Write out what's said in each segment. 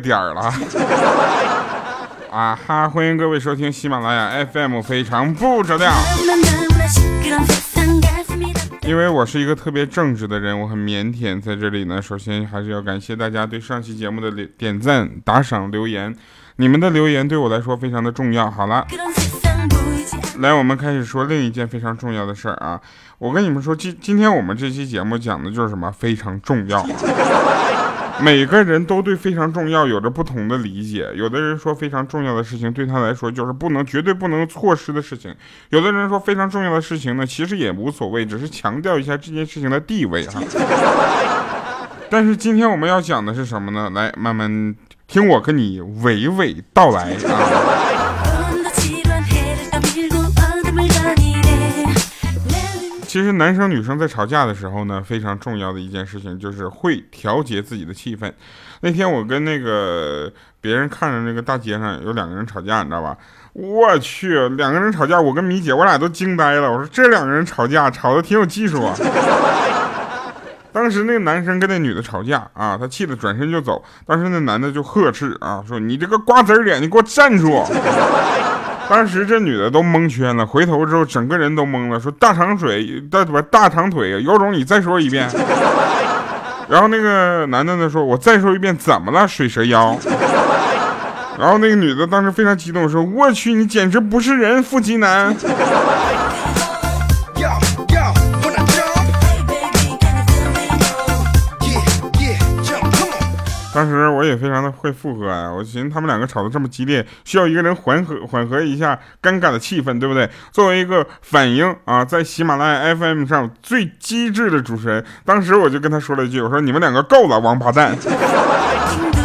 点儿了。啊哈！欢迎各位收听喜马拉雅 FM，非常不着调。因为我是一个特别正直的人，我很腼腆，在这里呢，首先还是要感谢大家对上期节目的点赞、打赏、留言，你们的留言对我来说非常的重要。好了，来，我们开始说另一件非常重要的事儿啊！我跟你们说，今今天我们这期节目讲的就是什么非常重要。每个人都对非常重要有着不同的理解。有的人说非常重要的事情对他来说就是不能绝对不能错失的事情。有的人说非常重要的事情呢，其实也无所谓，只是强调一下这件事情的地位哈。但是今天我们要讲的是什么呢？来，慢慢听我跟你娓娓道来啊。其实男生女生在吵架的时候呢，非常重要的一件事情就是会调节自己的气氛。那天我跟那个别人看着那个大街上有两个人吵架，你知道吧？我去，两个人吵架，我跟米姐我俩都惊呆了。我说这两个人吵架吵的挺有技术啊。当时那个男生跟那女的吵架啊，他气得转身就走。当时那男的就呵斥啊，说你这个瓜子脸，你给我站住！当时这女的都蒙圈了，回头之后整个人都懵了，说大长腿大不大长腿，有种你再说一遍。然后那个男的呢说，我再说一遍，怎么了，水蛇腰？然后那个女的当时非常激动，说我去，你简直不是人，腹肌男。我也非常的会附和啊，我寻思他们两个吵得这么激烈，需要一个人缓和缓和一下尴尬的气氛，对不对？作为一个反应啊，在喜马拉雅 FM 上最机智的主持人，当时我就跟他说了一句，我说你们两个够了，王八蛋。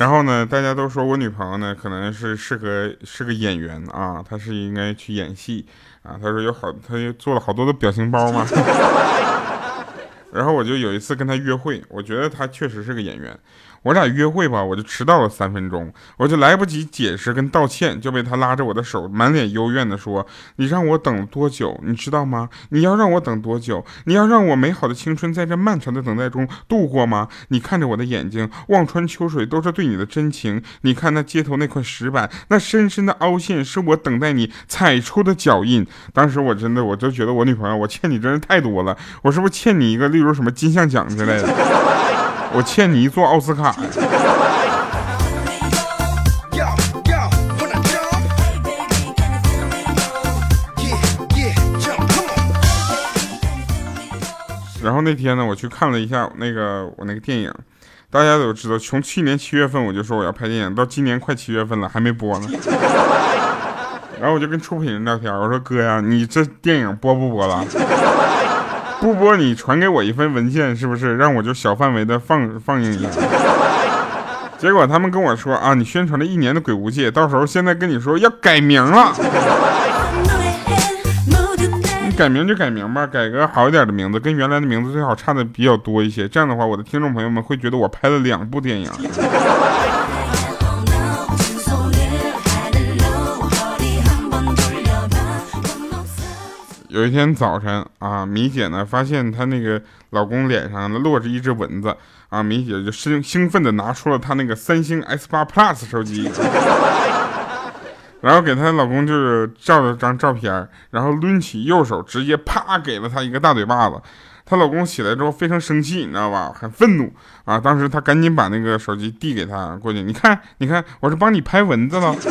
然后呢，大家都说我女朋友呢，可能是适合是个演员啊，她是应该去演戏。啊，她说有好，她又做了好多的表情包嘛。然后我就有一次跟她约会，我觉得她确实是个演员。我俩约会吧，我就迟到了三分钟，我就来不及解释跟道歉，就被他拉着我的手，满脸幽怨的说：“你让我等多久？你知道吗？你要让我等多久？你要让我美好的青春在这漫长的等待中度过吗？你看着我的眼睛，望穿秋水都是对你的真情。你看那街头那块石板，那深深的凹陷，是我等待你踩出的脚印。当时我真的，我就觉得我女朋友，我欠你真是太多了。我是不是欠你一个，例如什么金像奖之类的？”我欠你一座奥斯卡。然后那天呢，我去看了一下那个我那个电影，大家都知道，从去年七月份我就说我要拍电影，到今年快七月份了还没播呢。然后我就跟出品人聊天，我说哥呀，你这电影播不播了？不播，你传给我一份文件，是不是让我就小范围的放 放映一下？结果他们跟我说啊，你宣传了一年的《鬼无界》，到时候现在跟你说要改名了。你改名就改名吧，改个好一点的名字，跟原来的名字最好差的比较多一些。这样的话，我的听众朋友们会觉得我拍了两部电影。有一天早晨啊，米姐呢发现她那个老公脸上落着一只蚊子啊，米姐就兴兴奋的拿出了她那个三星 S 八 Plus 手机，然后给她老公就是照了张照片，然后抡起右手直接啪给了他一个大嘴巴子。她老公起来之后非常生气，你知道吧？很愤怒啊！当时她赶紧把那个手机递给他过去，你看，你看，我是帮你拍蚊子了。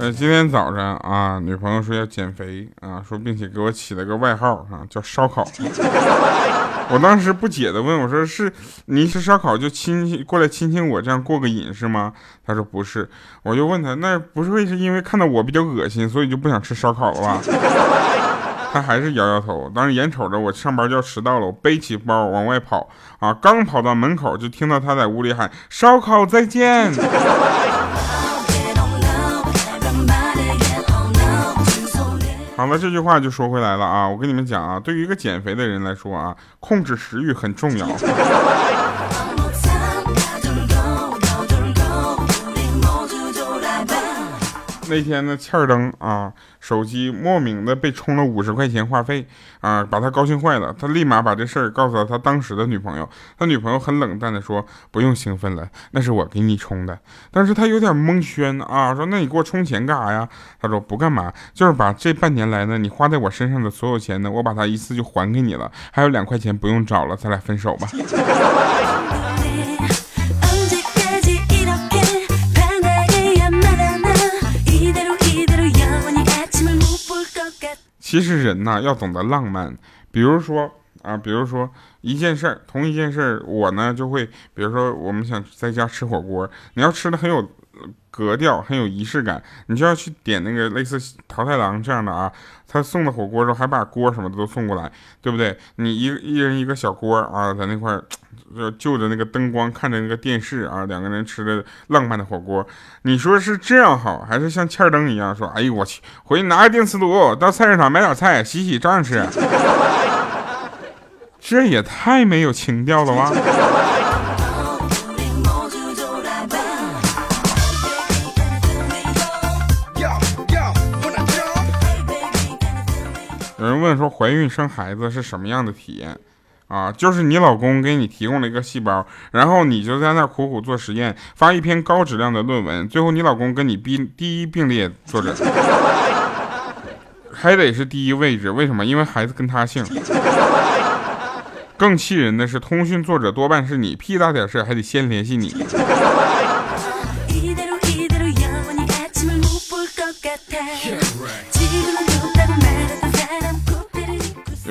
呃，今天早上啊，女朋友说要减肥啊，说并且给我起了个外号啊，叫烧烤。我当时不解的问我说：“是你吃烧烤就亲过来亲亲我，这样过个瘾是吗？”他说：“不是。”我就问他：“那不是会是因为看到我比较恶心，所以就不想吃烧烤了吧？” 他还是摇摇头。当时眼瞅着我上班就要迟到了，我背起包往外跑啊，刚跑到门口就听到他在屋里喊：“烧烤再见。”好了，这句话就说回来了啊！我跟你们讲啊，对于一个减肥的人来说啊，控制食欲很重要。那天呢，欠儿登啊，手机莫名的被充了五十块钱话费啊，把他高兴坏了。他立马把这事儿告诉了他当时的女朋友。他女朋友很冷淡的说：“不用兴奋了，那是我给你充的。”但是他有点蒙圈啊，说：“那你给我充钱干啥呀？”他说：“不干嘛，就是把这半年来呢，你花在我身上的所有钱呢，我把它一次就还给你了。还有两块钱不用找了，咱俩分手吧。”其实人呐要懂得浪漫，比如说啊，比如说一件事儿，同一件事儿，我呢就会，比如说我们想在家吃火锅，你要吃的很有格调，很有仪式感，你就要去点那个类似桃太郎这样的啊，他送的火锅时候还把锅什么的都送过来，对不对？你一一人一个小锅啊，在那块。就就着那个灯光，看着那个电视啊，两个人吃的浪漫的火锅，你说是这样好，还是像欠灯一样说？哎呦我去，回去拿个电磁炉到菜市场买点菜洗洗照样吃，这也太没有情调了吧！说，怀孕生孩子是什么样的体验？啊，就是你老公给你提供了一个细胞，然后你就在那苦苦做实验，发一篇高质量的论文，最后你老公跟你并第一并列作者，还得是第一位置，为什么？因为孩子跟他姓。更气人的是，通讯作者多半是你，屁大点事还得先联系你。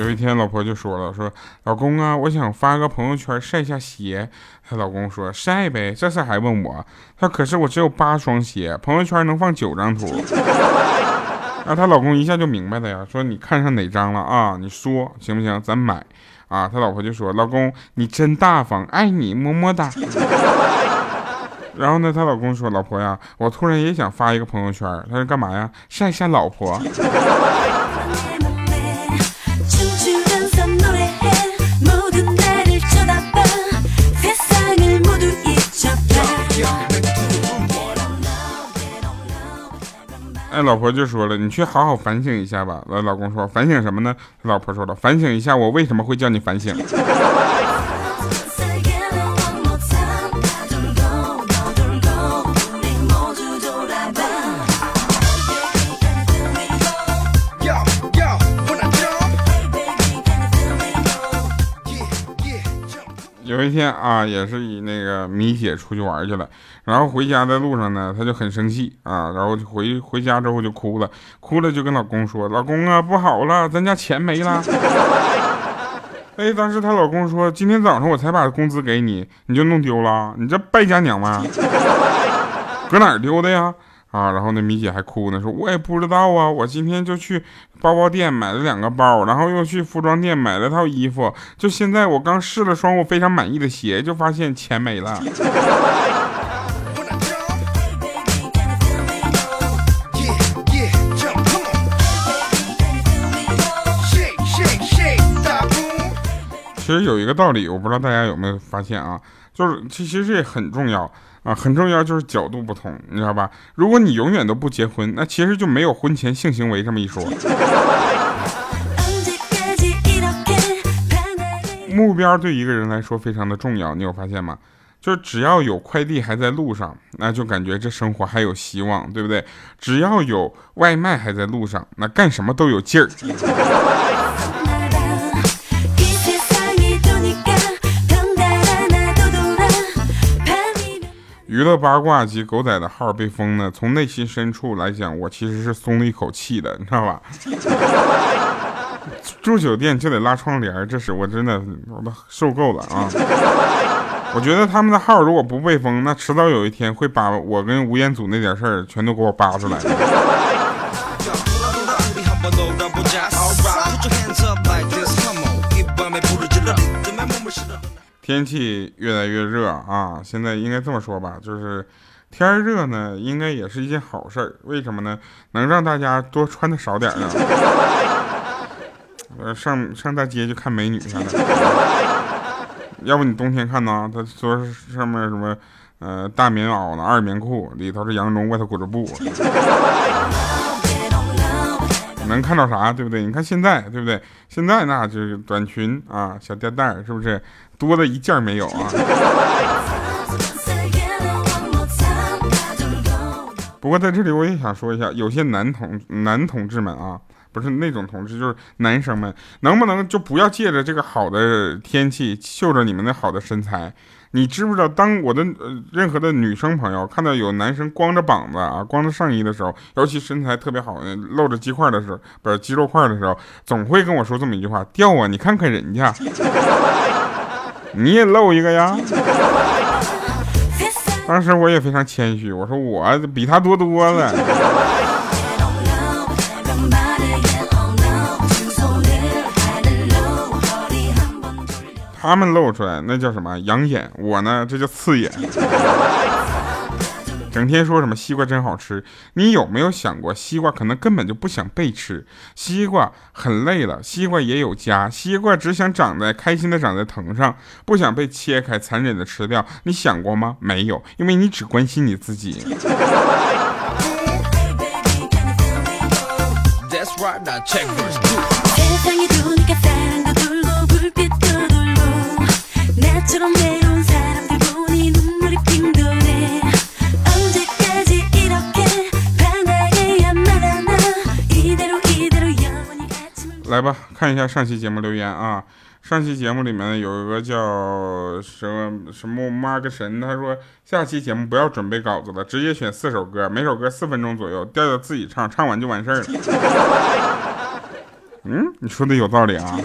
有一天，老婆就说了：“说老公啊，我想发个朋友圈晒下鞋。”她老公说：“晒呗，这事还问我？”她可是我只有八双鞋，朋友圈能放九张图。”那她老公一下就明白了呀，说：“你看上哪张了啊？你说行不行？咱买。”啊，他老婆就说：“老公，你真大方，爱你，么么哒。”然后呢，她老公说：“老婆呀，我突然也想发一个朋友圈。”他说：“干嘛呀？晒晒老婆。”老婆就说了，你去好好反省一下吧。我老公说，反省什么呢？老婆说了，反省一下我为什么会叫你反省。有一天啊，也是以那个米姐出去玩去了，然后回家的路上呢，她就很生气啊，然后就回回家之后就哭了，哭了就跟老公说：“老公啊，不好了，咱家钱没了。”哎，当时她老公说：“今天早上我才把工资给你，你就弄丢了，你这败家娘们，搁哪儿丢的呀？”啊，然后那米姐还哭呢，说我也不知道啊，我今天就去包包店买了两个包，然后又去服装店买了套衣服，就现在我刚试了双我非常满意的鞋，就发现钱没了。其实有一个道理，我不知道大家有没有发现啊，就是其实这很重要。啊，很重要，就是角度不同，你知道吧？如果你永远都不结婚，那其实就没有婚前性行为这么一说。目标对一个人来说非常的重要，你有发现吗？就是只要有快递还在路上，那就感觉这生活还有希望，对不对？只要有外卖还在路上，那干什么都有劲儿。娱乐八卦及狗仔的号被封呢，从内心深处来讲，我其实是松了一口气的，你知道吧？住酒店就得拉窗帘，这是我真的我都受够了啊！我觉得他们的号如果不被封，那迟早有一天会把我跟吴彦祖那点事儿全都给我扒出来。天气越来越热啊！现在应该这么说吧，就是天热呢，应该也是一件好事儿。为什么呢？能让大家多穿的少点呢。呃，上上大街去看美女去了。要不你冬天看呢？他说上面什么，呃，大棉袄呢，二棉裤，里头是羊绒，外头裹着布。能看到啥？对不对？你看现在，对不对？现在那就是短裙啊，小吊带儿是不是多的一件没有啊？不过在这里我也想说一下，有些男同男同志们啊，不是那种同志，就是男生们，能不能就不要借着这个好的天气，秀着你们的好的身材？你知不知道，当我的呃任何的女生朋友看到有男生光着膀子啊，光着上衣的时候，尤其身材特别好露着鸡块的时候，不是肌肉块的时候，总会跟我说这么一句话：掉啊！你看看人家，你也露一个呀。当时我也非常谦虚，我说我比他多多了。他们露出来那叫什么养眼，我呢这叫刺眼。整天说什么西瓜真好吃，你有没有想过，西瓜可能根本就不想被吃，西瓜很累了，西瓜也有家，西瓜只想长在开心的长在藤上，不想被切开残忍的吃掉。你想过吗？没有，因为你只关心你自己。看一下上期节目留言啊。上期节目里面有一个叫什么什么妈个神，他说下期节目不要准备稿子了，直接选四首歌，每首歌四分钟左右，调调自己唱，唱完就完事儿了。嗯，你说的有道理啊。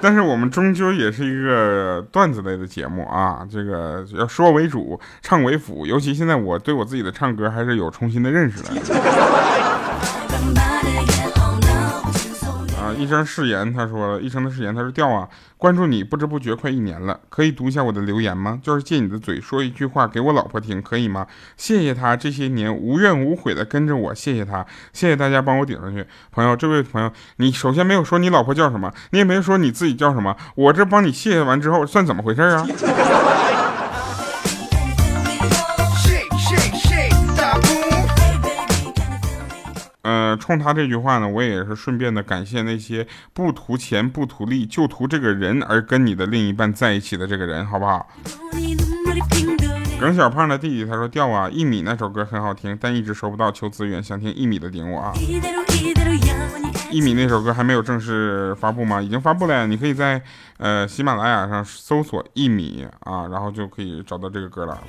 但是我们终究也是一个段子类的节目啊，这个要说为主，唱为辅。尤其现在我对我自己的唱歌还是有重新的认识的。一生誓言，他说了一生的誓言，他说掉啊，关注你不知不觉快一年了，可以读一下我的留言吗？就是借你的嘴说一句话给我老婆听，可以吗？谢谢她这些年无怨无悔的跟着我，谢谢她，谢谢大家帮我顶上去。朋友，这位朋友，你首先没有说你老婆叫什么，你也没说你自己叫什么，我这帮你谢谢完之后算怎么回事啊？呃，冲他这句话呢，我也是顺便的感谢那些不图钱不图利，就图这个人而跟你的另一半在一起的这个人，好不好？耿小胖的弟弟他说掉啊，一米那首歌很好听，但一直收不到求资源，想听一米的顶我啊。一米那首歌还没有正式发布吗？已经发布了，你可以在呃喜马拉雅上搜索一米啊，然后就可以找到这个歌了。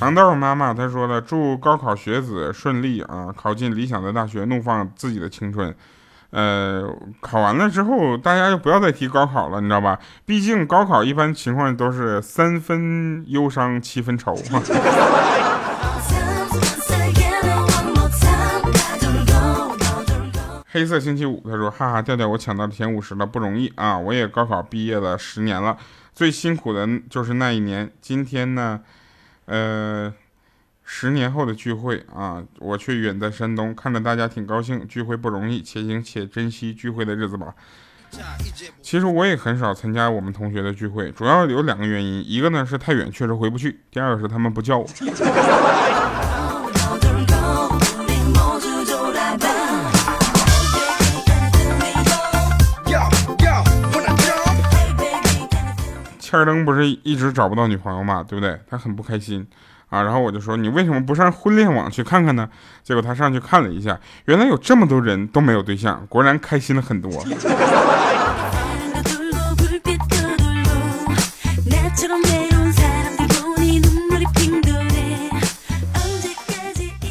糖豆妈妈她说了，祝高考学子顺利啊，考进理想的大学，怒放自己的青春。呃，考完了之后，大家就不要再提高考了，你知道吧？毕竟高考一般情况都是三分忧伤七分愁嘛。黑色星期五，他说：哈哈，调调，我抢到了前五十了，不容易啊！我也高考毕业了十年了，最辛苦的就是那一年。今天呢？呃，十年后的聚会啊，我却远在山东，看着大家挺高兴，聚会不容易，且行且珍惜聚会的日子吧。其实我也很少参加我们同学的聚会，主要有两个原因，一个呢是太远，确实回不去；第二个是他们不叫我。千灯不是一直找不到女朋友嘛，对不对？他很不开心啊。然后我就说，你为什么不上婚恋网去看看呢？结果他上去看了一下，原来有这么多人都没有对象，果然开心了很多。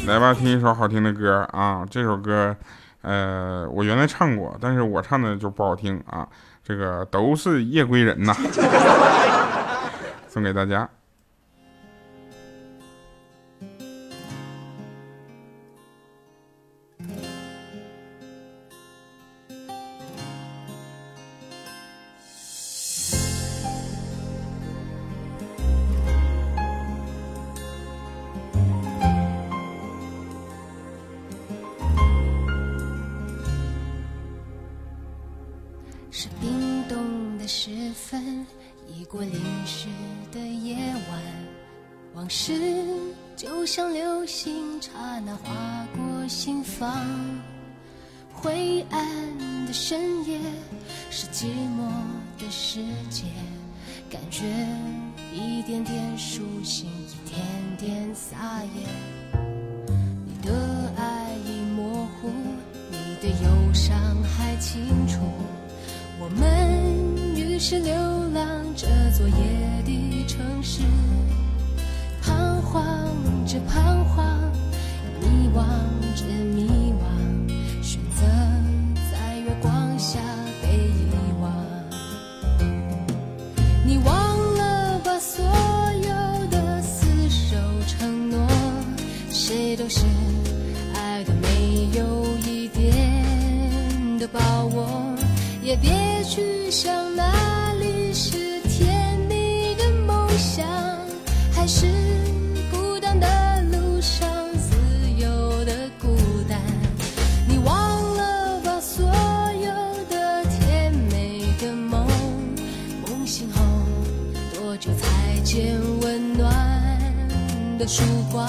来吧，听一首好听的歌啊！这首歌，呃，我原来唱过，但是我唱的就不好听啊。这个都是夜归人呐，送给大家。流星，刹那划过心房。灰暗的深夜，是寂寞的世界，感觉一点点苏醒，一点点撒野。你的爱已模糊，你的忧伤还清楚。我们于是流浪这座夜的城市，徨着彷徨，迷惘着迷惘，选择在月光下被遗忘。你忘了把所有的厮守承诺，谁都是爱的没有一点的把握。也别去想那曙光？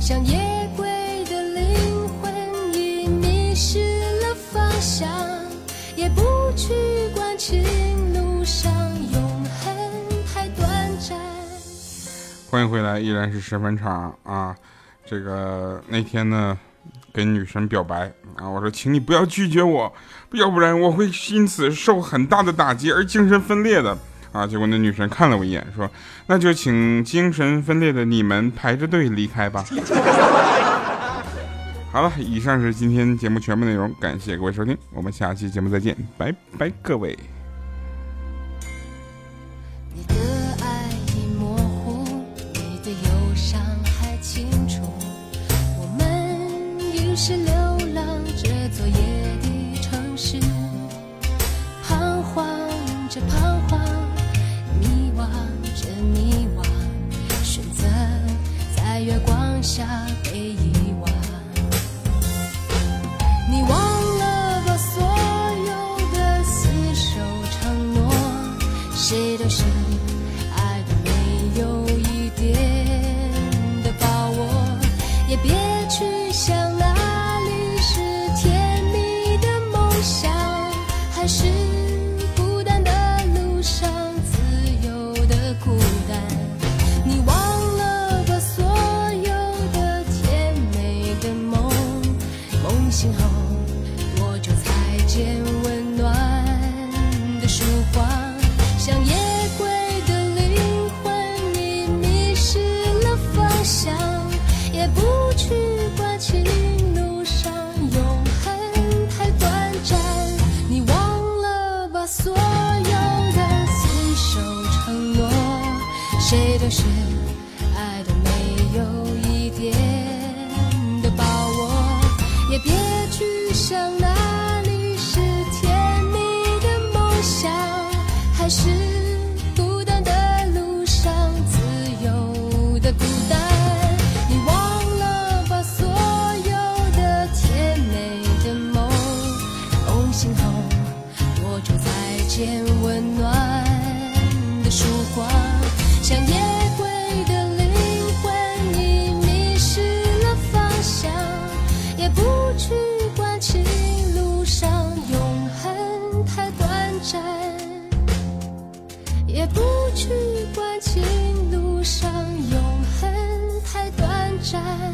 像夜归的灵魂已迷失了方向，也不。去关情路上，永恒太短暂。欢迎回来，依然是十分场啊！这个那天呢，跟女神表白啊，我说，请你不要拒绝我，要不然我会因此受很大的打击而精神分裂的啊！结果那女神看了我一眼，说：“那就请精神分裂的你们排着队离开吧。”好了，以上是今天节目全部内容，感谢各位收听，我们下期节目再见，拜拜，各位。这是山。